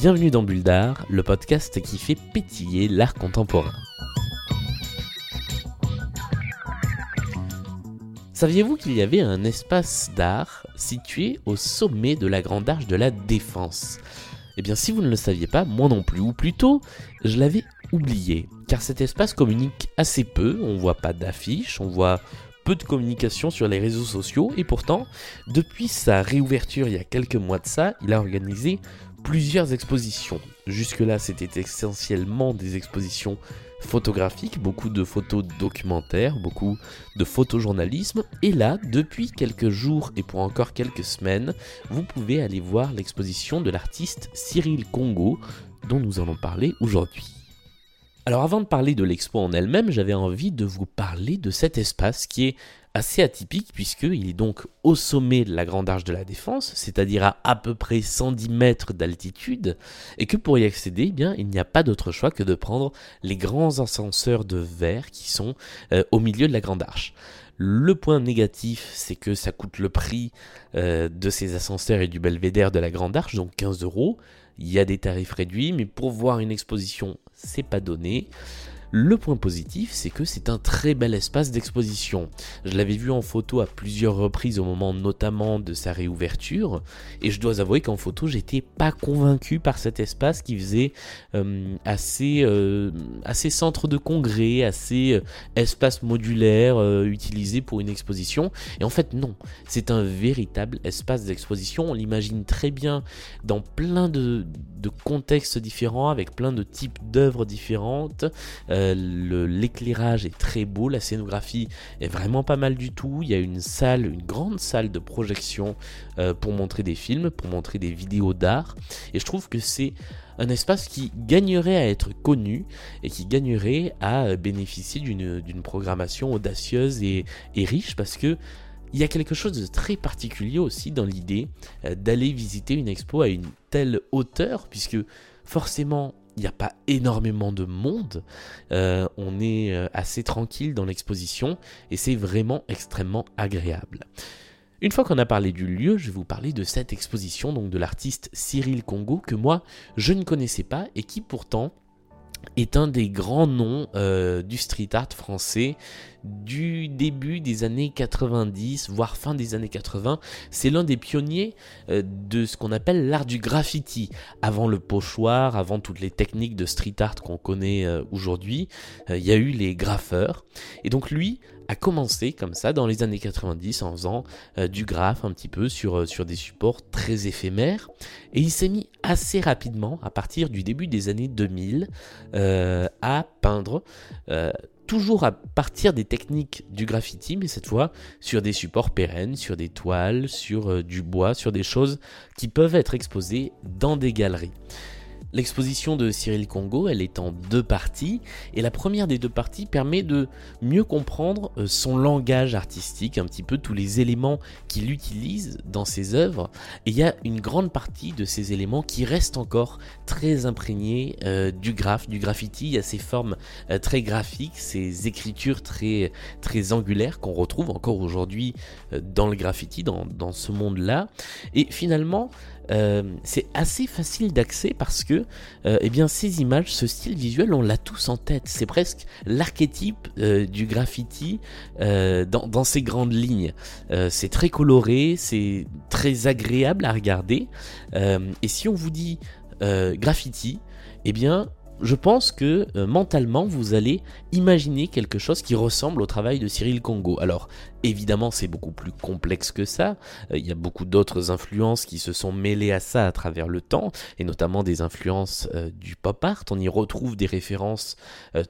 Bienvenue dans Bulle d'Art, le podcast qui fait pétiller l'art contemporain. Saviez-vous qu'il y avait un espace d'art situé au sommet de la Grande Arche de la Défense? Eh bien, si vous ne le saviez pas, moi non plus, ou plutôt, je l'avais oublié, car cet espace communique assez peu, on voit pas d'affiches, on voit peu de communication sur les réseaux sociaux, et pourtant, depuis sa réouverture il y a quelques mois de ça, il a organisé plusieurs expositions. Jusque-là, c'était essentiellement des expositions photographiques, beaucoup de photos documentaires, beaucoup de photojournalisme. Et là, depuis quelques jours et pour encore quelques semaines, vous pouvez aller voir l'exposition de l'artiste Cyril Congo, dont nous allons parler aujourd'hui. Alors avant de parler de l'expo en elle-même, j'avais envie de vous parler de cet espace qui est assez atypique puisqu'il est donc au sommet de la Grande Arche de la Défense, c'est-à-dire à à peu près 110 mètres d'altitude, et que pour y accéder, eh bien, il n'y a pas d'autre choix que de prendre les grands ascenseurs de verre qui sont euh, au milieu de la Grande Arche. Le point négatif, c'est que ça coûte le prix euh, de ces ascenseurs et du belvédère de la Grande Arche, donc 15 euros. Il y a des tarifs réduits, mais pour voir une exposition, c'est pas donné. Le point positif, c'est que c'est un très bel espace d'exposition. Je l'avais vu en photo à plusieurs reprises au moment notamment de sa réouverture, et je dois avouer qu'en photo, j'étais pas convaincu par cet espace qui faisait euh, assez, euh, assez centre de congrès, assez euh, espace modulaire utilisé pour une exposition. Et en fait, non, c'est un véritable espace d'exposition. On l'imagine très bien dans plein de, de contextes différents, avec plein de types d'œuvres différentes. Euh, l'éclairage est très beau, la scénographie est vraiment pas mal du tout. Il y a une salle, une grande salle de projection euh, pour montrer des films, pour montrer des vidéos d'art. Et je trouve que c'est un espace qui gagnerait à être connu et qui gagnerait à bénéficier d'une programmation audacieuse et, et riche parce que il y a quelque chose de très particulier aussi dans l'idée euh, d'aller visiter une expo à une telle hauteur, puisque forcément il n'y a pas énormément de monde, euh, on est euh, assez tranquille dans l'exposition et c'est vraiment extrêmement agréable. Une fois qu'on a parlé du lieu, je vais vous parler de cette exposition, donc de l'artiste Cyril Congo, que moi je ne connaissais pas et qui pourtant est un des grands noms euh, du street art français du début des années 90, voire fin des années 80. C'est l'un des pionniers euh, de ce qu'on appelle l'art du graffiti. Avant le pochoir, avant toutes les techniques de street art qu'on connaît euh, aujourd'hui, il y a eu les graffeurs. Et donc lui a commencé comme ça dans les années 90 en faisant du graphe un petit peu sur, sur des supports très éphémères. Et il s'est mis assez rapidement, à partir du début des années 2000, euh, à peindre, euh, toujours à partir des techniques du graffiti, mais cette fois sur des supports pérennes, sur des toiles, sur euh, du bois, sur des choses qui peuvent être exposées dans des galeries. L'exposition de Cyril Congo, elle est en deux parties, et la première des deux parties permet de mieux comprendre euh, son langage artistique, un petit peu tous les éléments qu'il utilise dans ses œuvres, et il y a une grande partie de ces éléments qui restent encore très imprégnés euh, du graphe, du graffiti, il y a ces formes euh, très graphiques, ces écritures très, très angulaires qu'on retrouve encore aujourd'hui dans le graffiti, dans, dans ce monde-là, et finalement, euh, c'est assez facile d'accès parce que euh, eh bien, ces images, ce style visuel, on l'a tous en tête. C'est presque l'archétype euh, du graffiti dans, dans, ses grandes lignes. c'est très coloré, c'est très agréable à regarder. et si on vous dit graffiti, eh bien, je pense que euh, mentalement, vous allez imaginer quelque chose qui ressemble au travail de Cyril Congo. Alors, évidemment, c'est beaucoup plus complexe que ça. Euh, il y a beaucoup d'autres influences qui se sont mêlées à ça à travers le temps, et notamment des influences euh, du pop art. On y retrouve des références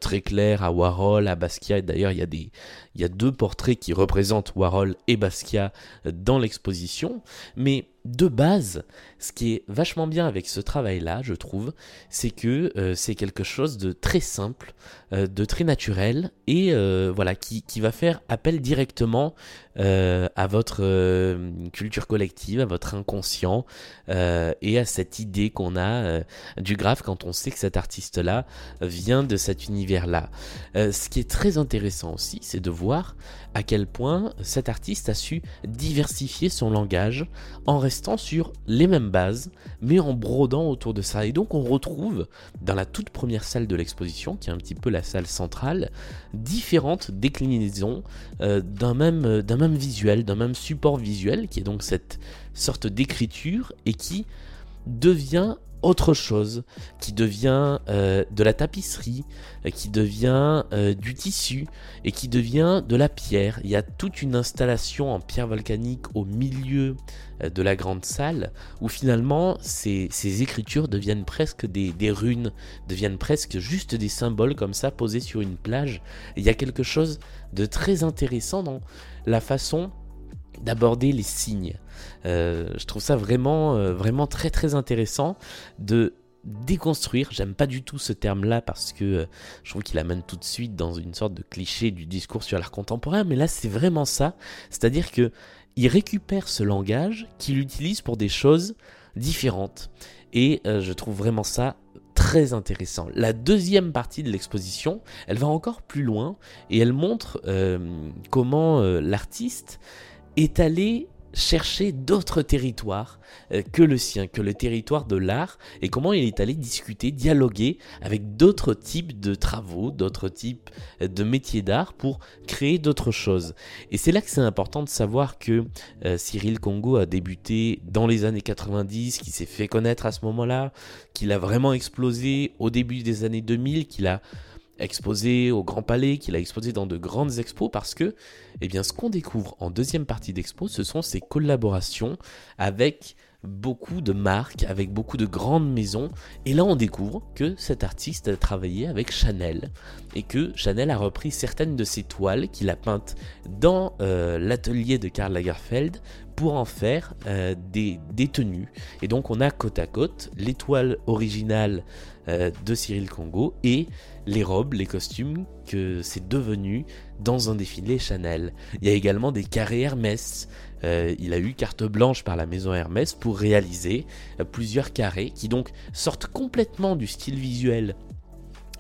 très claires à Warhol, à Basquiat. D'ailleurs, il y a des, y a deux portraits qui représentent Warhol et Basquiat dans l'exposition. Mais de base, ce qui est vachement bien avec ce travail-là, je trouve, c'est que euh, c'est quelque chose de très simple, euh, de très naturel, et euh, voilà, qui, qui, va faire appel directement à votre culture collective, à votre inconscient, et à cette idée qu'on a du graphe quand on sait que cet artiste-là vient de cet univers-là. ce qui est très intéressant aussi, c'est de voir à quel point cet artiste a su diversifier son langage en restant sur les mêmes bases, mais en brodant autour de ça. Et donc on retrouve dans la toute première salle de l'exposition, qui est un petit peu la salle centrale, différentes déclinaisons euh, d'un même, visuel, d'un même support visuel, qui est donc cette sorte d'écriture et qui devient autre chose, qui devient euh, de la tapisserie, euh, qui devient euh, du tissu et qui devient de la pierre. Il y a toute une installation en pierre volcanique au milieu de la grande salle où finalement ces, écritures deviennent presque des, des, runes, deviennent presque juste des symboles comme ça posés sur une plage. il y a quelque chose de très intéressant dans la façon d'aborder les signes. Euh, je trouve ça vraiment, euh, vraiment très intéressant de déconstruire. J'aime pas du tout ce terme-là parce que euh, je trouve qu'il amène tout de suite dans une sorte de cliché du discours sur l'art contemporain, mais là c'est vraiment ça. C'est-à-dire que il récupère ce langage qu'il utilise pour des choses différentes. Et je trouve vraiment ça très intéressant. La deuxième partie de l'exposition, elle va encore plus loin et elle montre comment l'artiste est allé chercher d'autres territoires euh, que le sien, que le territoire de l'art, et comment il est allé discuter, dialoguer avec d'autres types de travaux, d'autres types euh, de métiers d'art pour créer d'autres choses. Et c'est là que c'est important de savoir que euh, Cyril Congo a débuté dans les années 90, qu'il s'est fait connaître à ce moment-là, qu'il a vraiment explosé au début des années 2000, qu'il a exposé au Grand Palais, qu'il a exposé dans de grandes expos, parce que, eh bien, ce qu'on découvre en deuxième partie d'expo, ce sont ses collaborations avec beaucoup de marques, avec beaucoup de grandes maisons. Et là, on découvre que cet artiste a travaillé avec Chanel et que Chanel a repris certaines de ses toiles qu'il a peintes dans euh, l'atelier de Karl Lagerfeld pour en faire euh, des, tenues. Et donc, on a côte à côte l'étoile originale euh, de Cyril Congo et les robes, les costumes que c'est devenu dans un défilé Chanel. Il y a également des carrés Hermès. Euh, il a eu carte blanche par la maison Hermès pour réaliser euh, plusieurs carrés qui donc sortent complètement du style visuel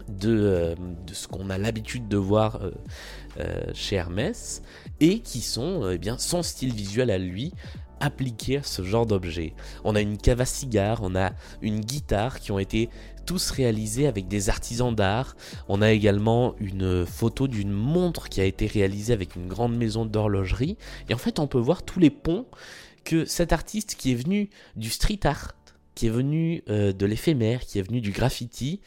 de, de ce qu'on a l'habitude de voir chez Hermès et qui sont eh bien son style visuel à lui appliqué à ce genre d'objet. On a une cave à cigares, on a une guitare qui ont été tous réalisés avec des artisans d'art. On a également une photo d'une montre qui a été réalisée avec une grande maison d'horlogerie. Et en fait, on peut voir tous les ponts que cet artiste qui est venu du street art, qui est venu euh, de l'éphémère, qui est venu du graffiti,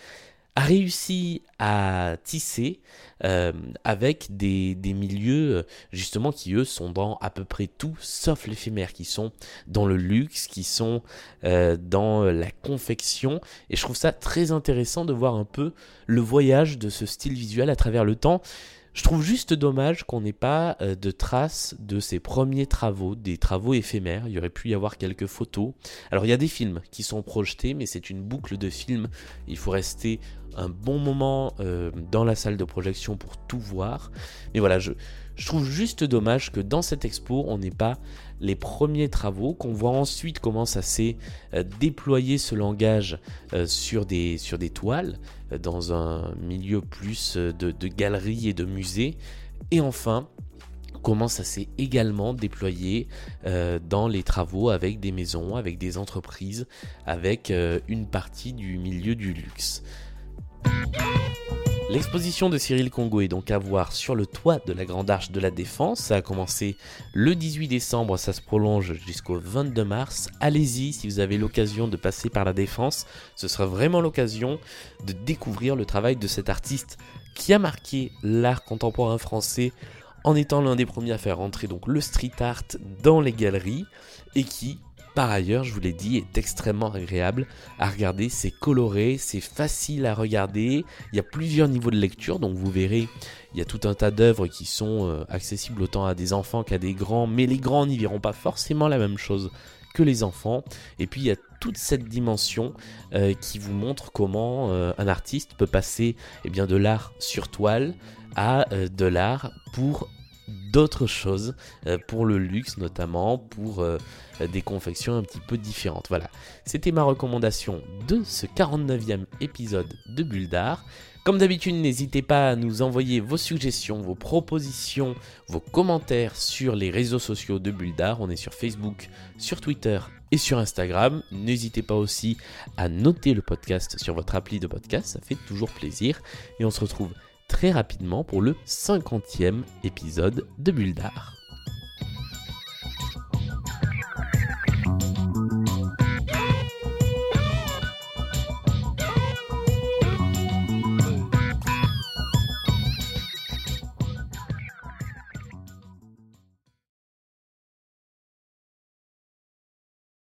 a réussi à tisser euh, avec des, milieux euh, justement qui eux sont dans à peu près tout sauf l'éphémère, qui sont dans le luxe, qui sont euh, dans la confection. Et je trouve ça très intéressant de voir un peu le voyage de ce style visuel à travers le temps. Je trouve juste dommage qu'on n'ait pas euh, de traces de ses premiers travaux, des travaux éphémères. Il y aurait pu y avoir quelques photos. Alors il y a des films qui sont projetés, mais c'est une boucle de films. Il faut rester un bon moment euh, dans la salle de projection pour tout voir. Mais voilà, je, je trouve juste dommage que dans cette expo, on n'ait pas les premiers travaux, qu'on voit ensuite comment ça s'est euh, déployé ce langage euh, sur, des, sur des toiles, euh, dans un milieu plus de, de galeries et de musées. Et enfin, comment ça s'est également déployé dans les travaux avec des maisons, avec des entreprises, avec une partie du milieu du luxe. L'exposition de Cyril Congo est donc à voir sur le toit de la Grande Arche de la Défense. Ça a commencé le 18 décembre, ça se prolonge jusqu'au 22 mars. Allez-y si vous avez l'occasion de passer par la Défense. Ce sera vraiment l'occasion de découvrir le travail de cet artiste qui a marqué l'art contemporain français en étant l'un des premiers à faire rentrer donc le street art dans les galeries et qui par ailleurs, je vous l'ai dit, est extrêmement agréable à regarder. C'est coloré, c'est facile à regarder. Il y a plusieurs niveaux de lecture, donc vous verrez, il y a tout un tas d'œuvres qui sont euh, accessibles autant à des enfants qu'à des grands. Mais les grands n'y verront pas forcément la même chose que les enfants. Et puis il y a toute cette dimension euh, qui vous montre comment euh, un artiste peut passer eh de l'art sur toile à de l'art pour d'autres choses, pour le luxe notamment, pour des confections un petit peu différentes. Voilà, c'était ma recommandation de ce 49e épisode de Bulle d'Art. Comme d'habitude, n'hésitez pas à nous envoyer vos suggestions, vos propositions, vos commentaires sur les réseaux sociaux de Bulldar. On est sur Facebook, sur Twitter et sur Instagram. N'hésitez pas aussi à noter le podcast sur votre appli de podcast, ça fait toujours plaisir. Et on se retrouve très rapidement pour le 50e épisode de Bulldar.